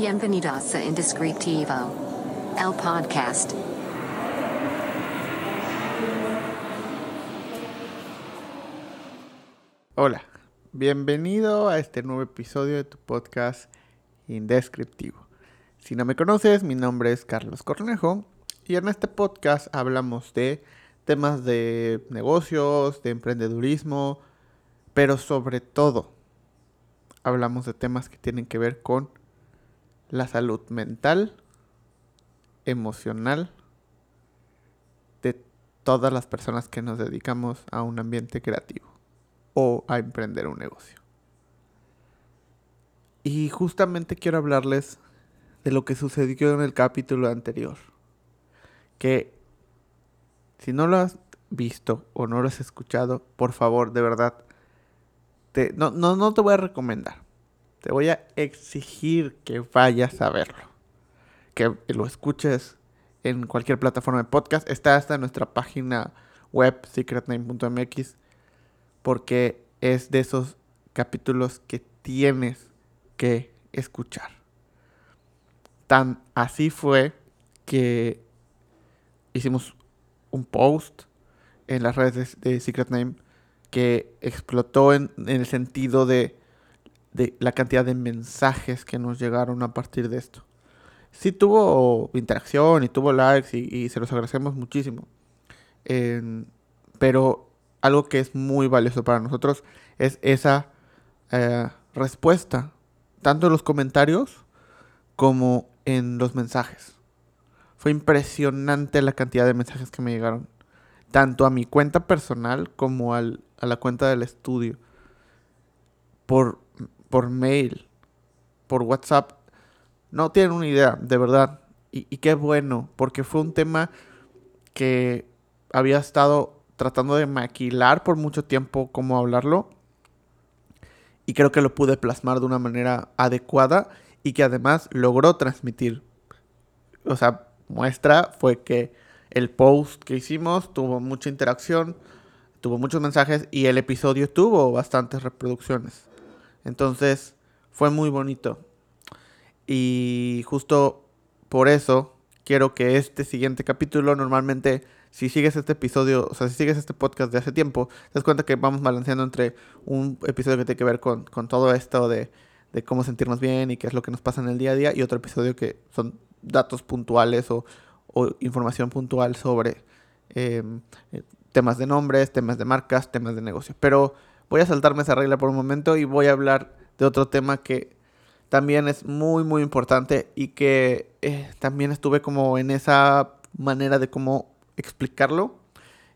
Bienvenidos a Indescriptivo, el podcast. Hola, bienvenido a este nuevo episodio de tu podcast Indescriptivo. Si no me conoces, mi nombre es Carlos Cornejo y en este podcast hablamos de temas de negocios, de emprendedurismo, pero sobre todo hablamos de temas que tienen que ver con la salud mental, emocional de todas las personas que nos dedicamos a un ambiente creativo o a emprender un negocio. Y justamente quiero hablarles de lo que sucedió en el capítulo anterior. Que si no lo has visto o no lo has escuchado, por favor, de verdad, te, no, no, no te voy a recomendar. Te voy a exigir que vayas a verlo. Que lo escuches en cualquier plataforma de podcast. Está hasta en nuestra página web, secretname.mx, porque es de esos capítulos que tienes que escuchar. Tan así fue que hicimos un post en las redes de, Secret Name que explotó en, el sentido de, la cantidad de mensajes que nos llegaron a partir de esto. Sí tuvo interacción y tuvo likes y, se los agradecemos muchísimo. pero algo que es muy valioso para nosotros es esa eh, respuesta, tanto en los comentarios como en los mensajes. Fue impresionante la cantidad de mensajes que me llegaron, tanto a mi cuenta personal como a la cuenta del estudio, por, por mail, por WhatsApp. No tienen una idea, de verdad. Y, y qué bueno, porque fue un tema que había estado tratando de maquilar por mucho tiempo cómo hablarlo. Y creo que lo pude plasmar de una manera adecuada y que además logró transmitir. O sea, muestra fue que el post que hicimos tuvo mucha interacción, tuvo muchos mensajes y el episodio tuvo bastantes reproducciones. Entonces fue muy bonito. Y justo por eso quiero que este siguiente capítulo, normalmente si sigues este episodio, o sea, si sigues este podcast de hace tiempo, te das cuenta que vamos balanceando entre un episodio que tiene que ver con, con todo esto de, de cómo sentirnos bien y qué es lo que nos pasa en el día a día y otro episodio que son datos puntuales o, información puntual sobre eh, temas de nombres, temas de marcas, temas de negocio. Pero voy a saltarme esa regla por un momento y voy a hablar de otro tema que también es muy muy importante y que eh, también estuve como en esa manera de cómo explicarlo.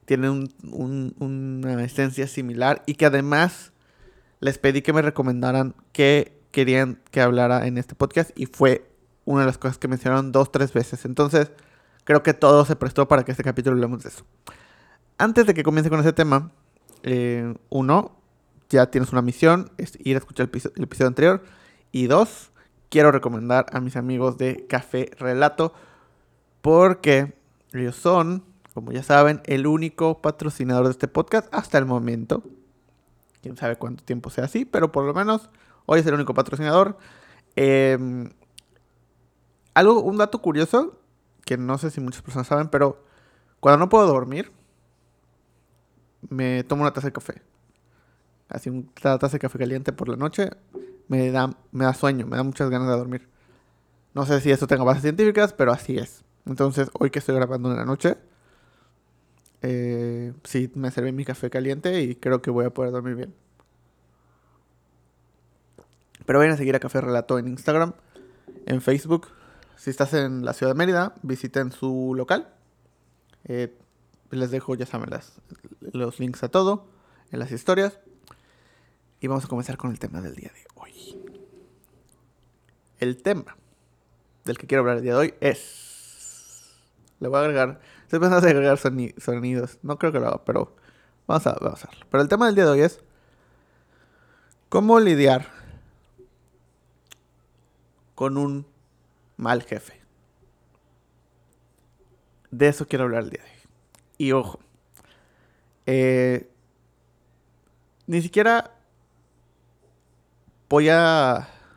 Tiene una esencia similar y que además les pedí que me recomendaran qué querían que hablara en este podcast y fue una de las cosas que mencionaron dos, tres veces. Entonces, creo que todo se prestó para que este capítulo hablemos de eso. Antes de que comience con ese tema, eh, uno, ya tienes una misión, es ir a escuchar el, episodio anterior. Y dos, quiero recomendar a mis amigos de Café Relato, porque ellos son, como ya saben, el único patrocinador de este podcast hasta el momento. Quién sabe cuánto tiempo sea así, pero por lo menos hoy es el único patrocinador. Eh, algo, un dato curioso, que no sé si muchas personas saben, pero cuando no puedo dormir, me tomo una taza de café. Así una taza de café caliente por la noche, me da, me da sueño, me da muchas ganas de dormir. No sé si eso tenga bases científicas, pero así es. Entonces, hoy que estoy grabando en la noche, eh, sí me serví mi café caliente y creo que voy a poder dormir bien. Pero vayan a seguir a Café Relato en Instagram, en Facebook, si estás en la ciudad de Mérida, visiten su local. Eh, les dejo, ya saben, los links a todo en las historias. Y vamos a comenzar con el tema del día de hoy. El tema del que quiero hablar el día de hoy es... Le voy a agregar... Estoy pensando en agregar sonidos. No creo que lo haga, pero vamos a, vamos hacerlo. Pero el tema del día de hoy es... ¿Cómo lidiar con un mal jefe. De eso quiero hablar el día de hoy. Y ojo, eh, ni siquiera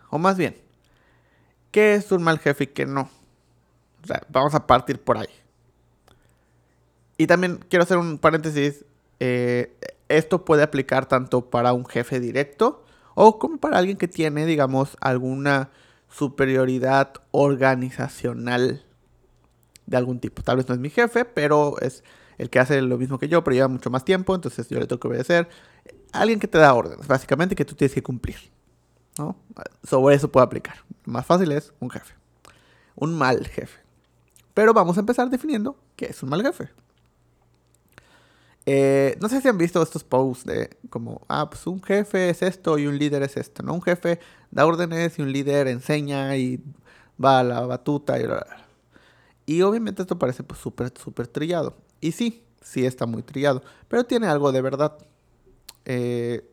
o más bien, qué es un mal jefe y qué no. O sea, vamos a partir por ahí. Y también quiero hacer un paréntesis. eh, esto puede aplicar tanto para un jefe directo o como para alguien que tiene, digamos, alguna superioridad organizacional de algún tipo. Tal vez no es mi jefe, pero es el que hace lo mismo que yo, pero lleva mucho más tiempo, entonces yo le tengo que obedecer. Alguien que te da órdenes, básicamente, que tú tienes que cumplir. ¿No? Sobre eso puede aplicar. Más fácil es un jefe. Un mal jefe. Pero vamos a empezar definiendo qué es un mal jefe. Eh, no sé si han visto estos posts de como, ah, pues un jefe es esto y un líder es esto, ¿no? Un jefe da órdenes y un líder enseña y va a la batuta y. Y obviamente esto parece pues súper, súper trillado. Y sí, sí está muy trillado, pero tiene algo de verdad. Eh,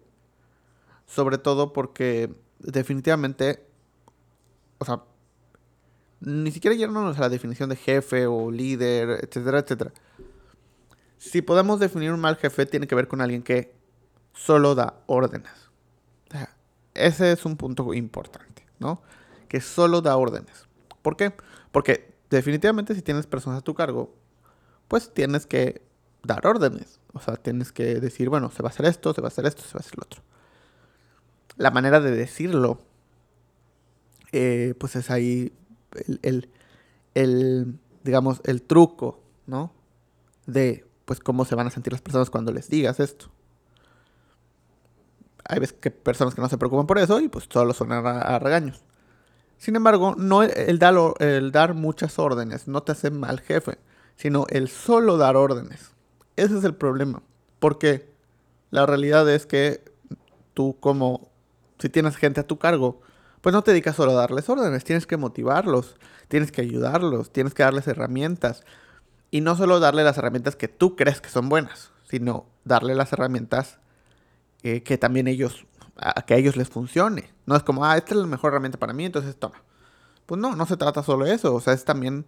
sobre todo porque definitivamente, o sea, ni siquiera yéndonos a la definición de jefe o líder, etcétera, etcétera. Si podemos definir un mal jefe, tiene que ver con alguien que solo da órdenes. O sea, ese es un punto importante, ¿no? Que solo da órdenes. ¿Por qué? Porque definitivamente si tienes personas a tu cargo, pues tienes que dar órdenes. O sea, tienes que decir, bueno, se va a hacer esto, se va a hacer esto, se va a hacer lo otro. La manera de decirlo, eh, pues es ahí el, el, digamos, el truco, ¿no? De, pues, cómo se van a sentir las personas cuando les digas esto. Hay veces que personas que no se preocupan por eso y pues solo son a, a regaños. Sin embargo, no el dar, el dar muchas órdenes no te hace mal jefe, sino el solo dar órdenes. Ese es el problema. Porque la realidad es que tú como, si tienes gente a tu cargo, pues no te dedicas solo a darles órdenes, tienes que motivarlos, tienes que ayudarlos, tienes que darles herramientas. Y no solo darle las herramientas que tú crees que son buenas, sino darle las herramientas eh, que también ellos, que a ellos les funcione. No es como, ah, esta es la mejor herramienta para mí, entonces toma. Pues no, no se trata solo de eso. O sea, es también,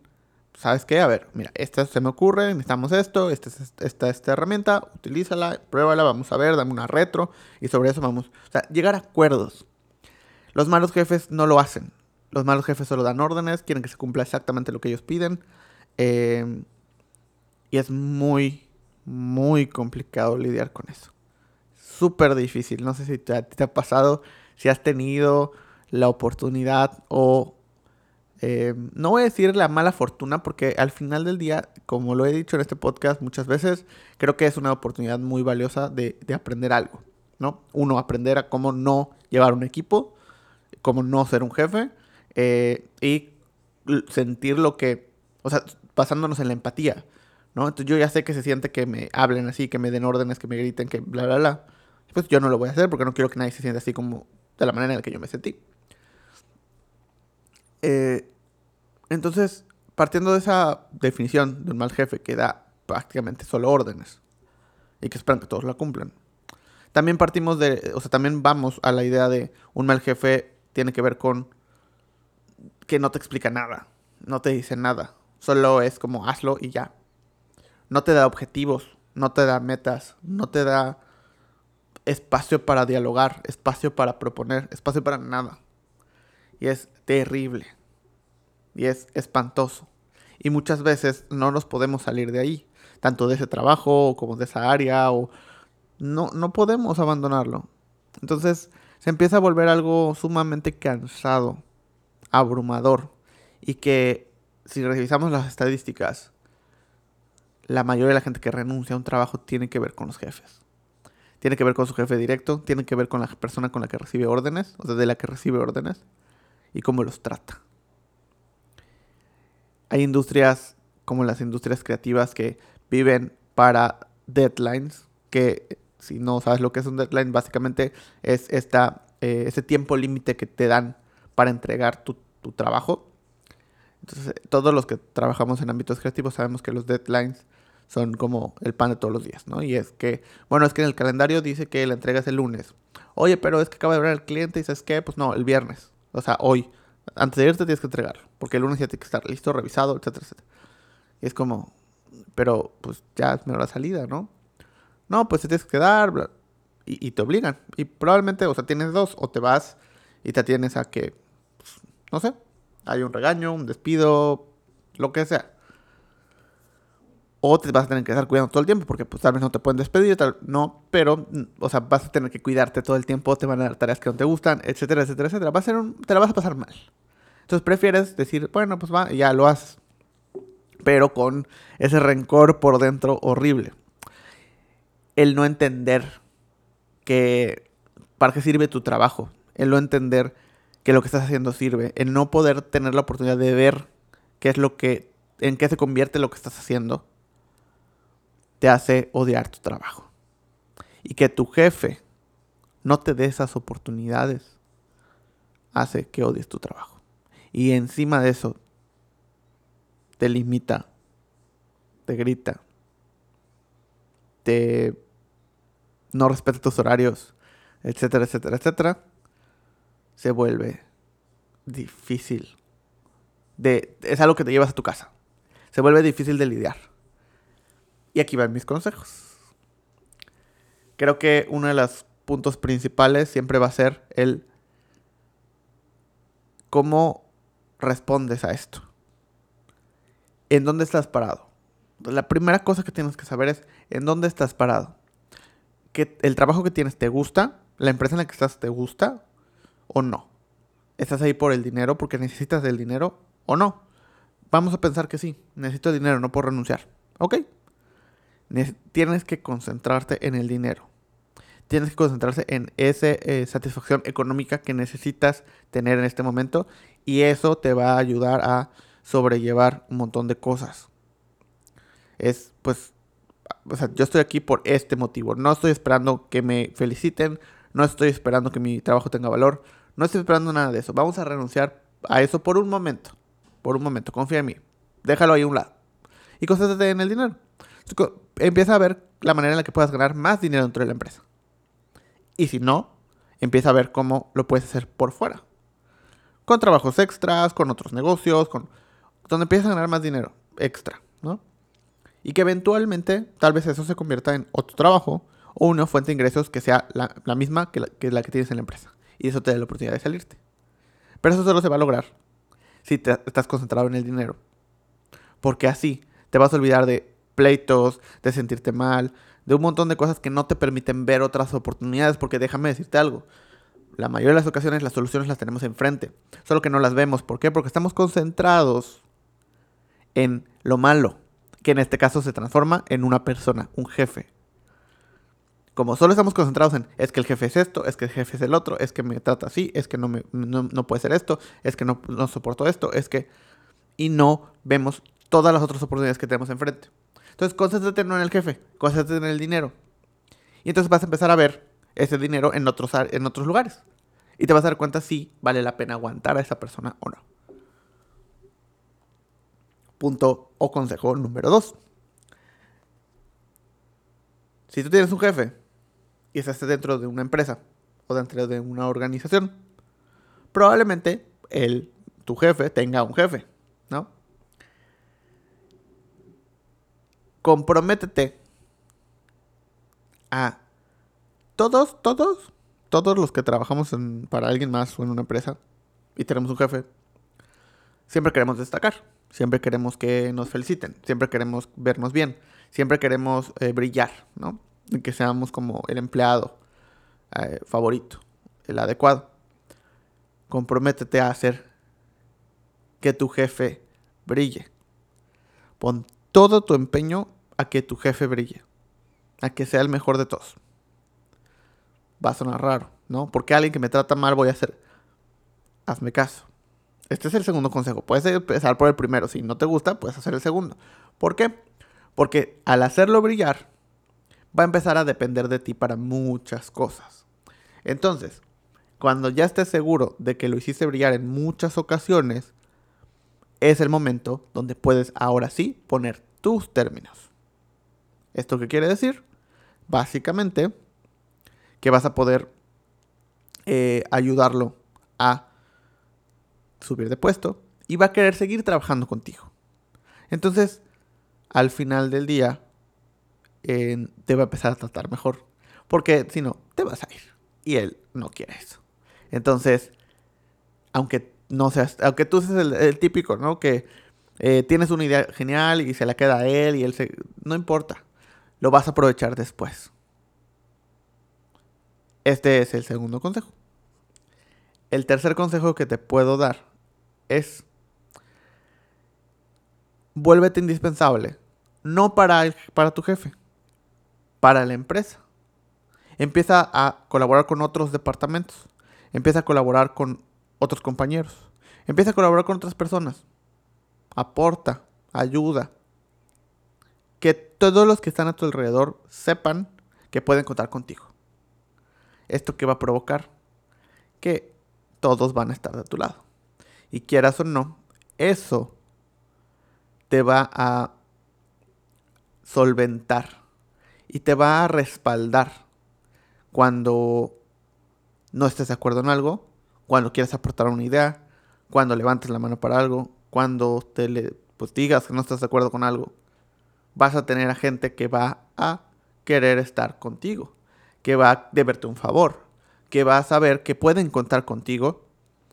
¿sabes qué? A ver, mira, esta se me ocurre, necesitamos esto, esta es esta, esta herramienta, utilízala, pruébala, vamos a ver, dame una retro y sobre eso vamos. O sea, llegar a acuerdos. Los malos jefes no lo hacen. Los malos jefes solo dan órdenes, quieren que se cumpla exactamente lo que ellos piden. Eh, y es muy, muy complicado lidiar con eso. Súper difícil. No sé si te, te, ha pasado, si has tenido la oportunidad o... Eh, no voy a decir la mala fortuna porque al final del día, como lo he dicho en este podcast muchas veces, creo que es una oportunidad muy valiosa de, de aprender algo. ¿no? Uno, aprender a cómo no llevar un equipo, cómo no ser un jefe eh, y sentir lo que, o sea, basándonos en la empatía. ¿no? Entonces yo ya sé que se siente que me hablen así, que me den órdenes, que me griten, que bla, bla, bla. Pues yo no lo voy a hacer porque no quiero que nadie se sienta así como de la manera en la que yo me sentí. Eh, entonces, partiendo de esa definición de un mal jefe que da prácticamente solo órdenes y que esperan que todos la cumplan, también partimos de, o sea, también vamos a la idea de un mal jefe tiene que ver con que no te explica nada, no te dice nada, solo es como hazlo y ya no te da objetivos, no te da metas, no te da espacio para dialogar, espacio para proponer, espacio para nada. Y es terrible. Y es espantoso. Y muchas veces no nos podemos salir de ahí, tanto de ese trabajo como de esa área, o no, no podemos abandonarlo. Entonces se empieza a volver algo sumamente cansado, abrumador, y que si revisamos las estadísticas, la mayoría de la gente que renuncia a un trabajo tiene que ver con los jefes. Tiene que ver con su jefe directo, tiene que ver con la persona con la que recibe órdenes, o sea, de la que recibe órdenes, y cómo los trata. Hay industrias como las industrias creativas que viven para deadlines, que si no sabes lo que es un deadline, básicamente es esta, eh, ese tiempo límite que te dan para entregar tu, tu trabajo. Entonces, todos los que trabajamos en ámbitos creativos sabemos que los deadlines son como el pan de todos los días, ¿no? Y es que, bueno, es que en el calendario dice que la entrega es el lunes. Oye, pero es que acaba de ver al cliente y dices que, pues no, el viernes. O sea, hoy. Antes de irte tienes que entregarlo. Porque el lunes ya tiene que estar listo, revisado, etcétera, etcétera. Y es como, pero pues ya es hora de salida, ¿no? No, pues te tienes que quedar, bla, y, y, te obligan. Y probablemente, o sea, tienes dos, o te vas y te atienes a que, pues, no sé, hay un regaño, un despido, lo que sea. O te vas a tener que estar cuidando todo el tiempo, porque pues tal vez no te pueden despedir, tal, no, pero, o sea, vas a tener que cuidarte todo el tiempo, te van a dar tareas que no te gustan, etcétera, etcétera, etcétera. Te la vas a pasar mal. Entonces prefieres decir, bueno, pues va, ya lo haces. Pero con ese rencor por dentro horrible. El no entender que para qué sirve tu trabajo. El no entender que lo que estás haciendo sirve. El no poder tener la oportunidad de ver qué es lo que, en qué se convierte lo que estás haciendo te hace odiar tu trabajo. Y que tu jefe no te dé esas oportunidades hace que odies tu trabajo. Y encima de eso, te limita, te grita, te no respeta tus horarios, etcétera, etcétera, etcétera, se vuelve difícil. De, es algo que te llevas a tu casa. Se vuelve difícil de lidiar. Y aquí van mis consejos. Creo que uno de los puntos principales siempre va a ser el cómo respondes a esto. ¿En dónde estás parado? La primera cosa que tienes que saber es en dónde estás parado. ¿Que el trabajo que tienes te gusta? ¿La empresa en la que estás te gusta? ¿O no? ¿Estás ahí por el dinero porque necesitas del dinero o no? Vamos a pensar que sí, necesito dinero, no puedo renunciar. Ok, tienes que concentrarte en el dinero. Tienes que concentrarse en esa eh, satisfacción económica que necesitas tener en este momento y eso te va a ayudar a sobrellevar un montón de cosas. Es pues, o sea, yo estoy aquí por este motivo. No estoy esperando que me feliciten, no estoy esperando que mi trabajo tenga valor, no estoy esperando nada de eso. Vamos a renunciar a eso por un momento. Por un momento, confía en mí. Déjalo ahí a un lado. Y concéntrate en el dinero empieza a ver la manera en la que puedas ganar más dinero dentro de la empresa. Y si no, empieza a ver cómo lo puedes hacer por fuera. Con trabajos extras, con otros negocios, con donde empiezas a ganar más dinero extra, ¿no? Y que eventualmente tal vez eso se convierta en otro trabajo o una fuente de ingresos que sea la, misma que la, que la, que tienes en la empresa. Y eso te da la oportunidad de salirte. Pero eso solo se va a lograr si te, estás concentrado en el dinero. Porque así te vas a olvidar de pleitos, de sentirte mal, de un montón de cosas que no te permiten ver otras oportunidades, porque déjame decirte algo. La mayoría de las ocasiones las soluciones las tenemos enfrente, solo que no las vemos. ¿Por qué? Porque estamos concentrados en lo malo, que en este caso se transforma en una persona, un jefe. Como solo estamos concentrados en es que el jefe es esto, es que el jefe es el otro, es que me trata así, es que no, me, no, puede ser esto, es que no, no soporto esto, es que... Y no vemos todas las otras oportunidades que tenemos enfrente. Entonces, concéntrate no en el jefe, concéntrate en el dinero. Y entonces vas a empezar a ver ese dinero en otros, en otros lugares. Y te vas a dar cuenta si vale la pena aguantar a esa persona o no. Punto o consejo número dos. Si tú tienes un jefe y estás dentro de una empresa o dentro de una organización, probablemente tu jefe, tenga un jefe, ¿no? Comprométete a todos, todos, todos los que trabajamos para alguien más o en una empresa y tenemos un jefe, siempre queremos destacar, siempre queremos que nos feliciten, siempre queremos vernos bien, siempre queremos eh, brillar, ¿no? Y que seamos como el empleado eh, favorito, el adecuado. Comprométete a hacer que tu jefe brille. Pon todo tu empeño a que tu jefe brille, a que sea el mejor de todos. Va a sonar raro, ¿no? Porque alguien que me trata mal voy a hacer. Hazme caso. Este es el segundo consejo. Puedes empezar por el primero. Si no te gusta, puedes hacer el segundo. ¿Por qué? Porque al hacerlo brillar, va a empezar a depender de ti para muchas cosas. Entonces, cuando ya estés seguro de que lo hiciste brillar en muchas ocasiones, es el momento donde puedes ahora sí poner tus términos. ¿Esto qué quiere decir? Básicamente que vas a poder eh, ayudarlo a subir de puesto y va a querer seguir trabajando contigo. Entonces, al final del día, te va a empezar a tratar mejor. Porque si no, te vas a ir. Y él no quiere eso. Entonces, aunque no seas, aunque tú seas el, típico, ¿no? Que eh, tienes una idea genial y se la queda a él y él se... No importa, lo vas a aprovechar después. Este es el segundo consejo. El tercer consejo que te puedo dar es vuélvete indispensable. No para, para tu jefe, para la empresa. Empieza a colaborar con otros departamentos. Empieza a colaborar con otros compañeros. Empieza a colaborar con otras personas. Aporta, ayuda. Que todos los que están a tu alrededor sepan que pueden contar contigo. ¿Esto qué va a provocar? Que todos van a estar de tu lado. Y quieras o no, eso te va a solventar y te va a respaldar cuando no estés de acuerdo en algo, cuando quieras aportar una idea, cuando levantes la mano para algo, cuando te le, pues, digas que no estás de acuerdo con algo. Vas a tener a gente que va a querer estar contigo, que va a deberte un favor, que va a saber que pueden contar contigo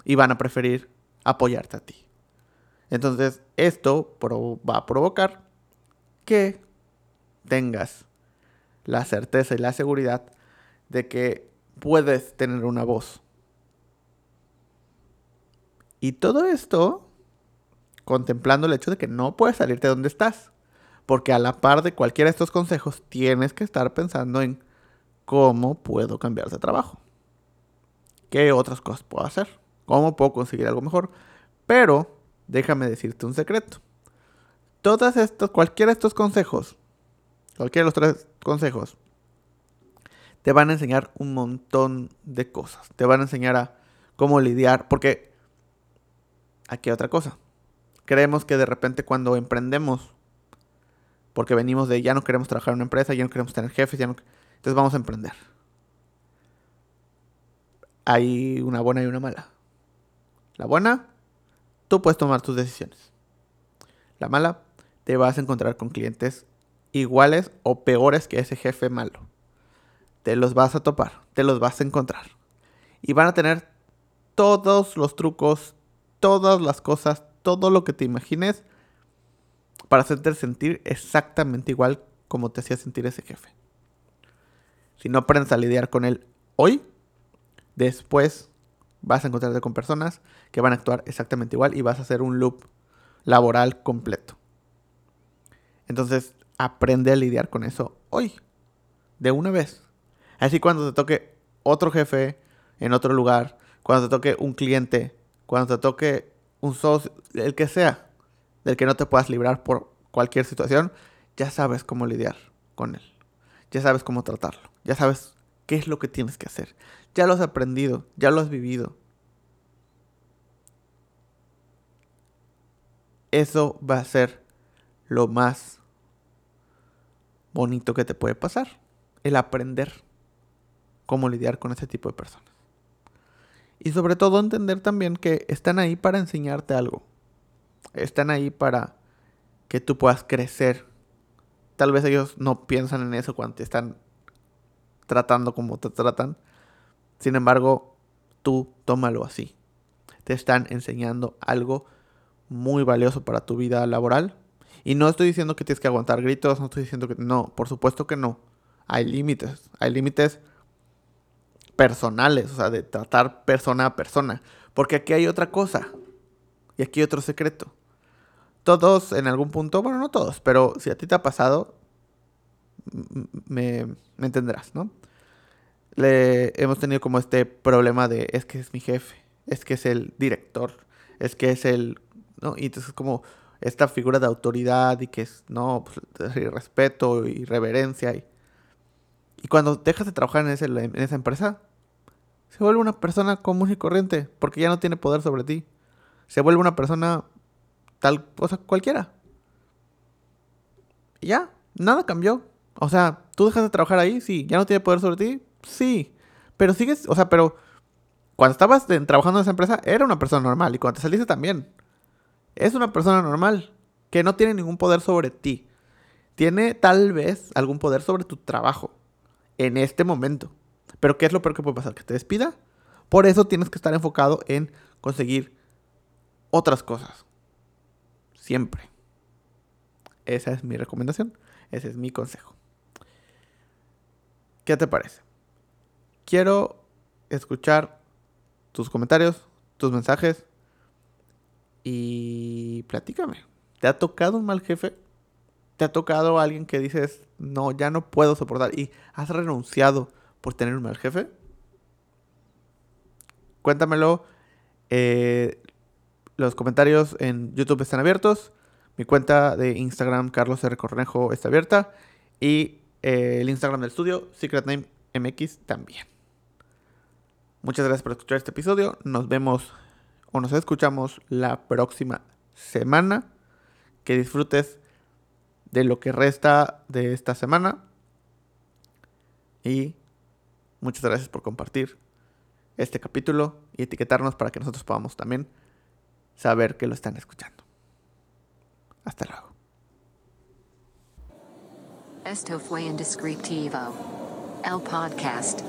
y van a preferir apoyarte a ti. Entonces, esto va a provocar que tengas la certeza y la seguridad de que puedes tener una voz. Y todo esto contemplando el hecho de que no puedes salirte de donde estás. Porque a la par de cualquiera de estos consejos, tienes que estar pensando en cómo puedo cambiar de trabajo. ¿Qué otras cosas puedo hacer? ¿Cómo puedo conseguir algo mejor? Pero déjame decirte un secreto. Todas estos, cualquiera de estos consejos, cualquiera de los tres consejos, te van a enseñar un montón de cosas. Te van a enseñar a cómo lidiar, porque aquí hay otra cosa. Creemos que de repente cuando emprendemos, porque venimos de ya no queremos trabajar en una empresa, ya no queremos tener jefes, ya no, entonces vamos a emprender. Hay una buena y una mala. La buena, tú puedes tomar tus decisiones. La mala, te vas a encontrar con clientes iguales o peores que ese jefe malo. Te los vas a topar, te los vas a encontrar. Y van a tener todos los trucos, todas las cosas, todo lo que te imagines para hacerte sentir exactamente igual como te hacía sentir ese jefe. Si no aprendes a lidiar con él hoy, después vas a encontrarte con personas que van a actuar exactamente igual y vas a hacer un loop laboral completo. Entonces, aprende a lidiar con eso hoy, de una vez. Así cuando te toque otro jefe en otro lugar, cuando te toque un cliente, cuando te toque un socio, el que sea, del que no te puedas librar por cualquier situación, ya sabes cómo lidiar con él. Ya sabes cómo tratarlo. Ya sabes qué es lo que tienes que hacer. Ya lo has aprendido, ya lo has vivido. Eso va a ser lo más bonito que te puede pasar. El aprender cómo lidiar con ese tipo de personas. Y sobre todo entender también que están ahí para enseñarte algo. Están ahí para que tú puedas crecer. Tal vez ellos no piensan en eso cuando te están tratando como te tratan. Sin embargo, tú tómalo así. Te están enseñando algo muy valioso para tu vida laboral. Y no estoy diciendo que tienes que aguantar gritos, no estoy diciendo que no, por supuesto que no. Hay límites, hay límites personales, o sea, de tratar persona a persona. Porque aquí hay otra cosa. Y aquí otro secreto. Todos en algún punto, bueno, no todos, pero si a ti te ha pasado, me, entenderás, ¿no? Le, hemos tenido como este problema de es que es mi jefe, es que es el director, es que es el, ¿no? Y entonces como esta figura de autoridad y que es, no, pues, respeto y reverencia. Y, y cuando dejas de trabajar en, ese, en esa empresa, se vuelve una persona común y corriente, porque ya no tiene poder sobre ti. Se vuelve una persona tal cosa cualquiera. Y ya, nada cambió. O sea, tú dejas de trabajar ahí, sí, ya no tiene poder sobre ti, sí. Pero sigues, o sea, pero cuando estabas trabajando en esa empresa era una persona normal y cuando te saliste también. Es una persona normal que no tiene ningún poder sobre ti. Tiene tal vez algún poder sobre tu trabajo en este momento. Pero ¿qué es lo peor que puede pasar? Que te despida. Por eso tienes que estar enfocado en conseguir otras cosas. Siempre. Esa es mi recomendación. Ese es mi consejo. ¿Qué te parece? Quiero escuchar tus comentarios, tus mensajes y platícame. ¿Te ha tocado un mal jefe? ¿Te ha tocado alguien que dices, no, ya no puedo soportar y has renunciado por tener un mal jefe? Cuéntamelo. Eh, los comentarios en YouTube están abiertos. Mi cuenta de Instagram, Carlos R. Cornejo, está abierta. Y eh, el Instagram del estudio, Secret Name MX, también. Muchas gracias por escuchar este episodio. Nos vemos o nos escuchamos la próxima semana. Que disfrutes de lo que resta de esta semana. Y muchas gracias por compartir este capítulo y etiquetarnos para que nosotros podamos también saber que lo están escuchando. Hasta luego. Esto fue Indescriptivo. El podcast.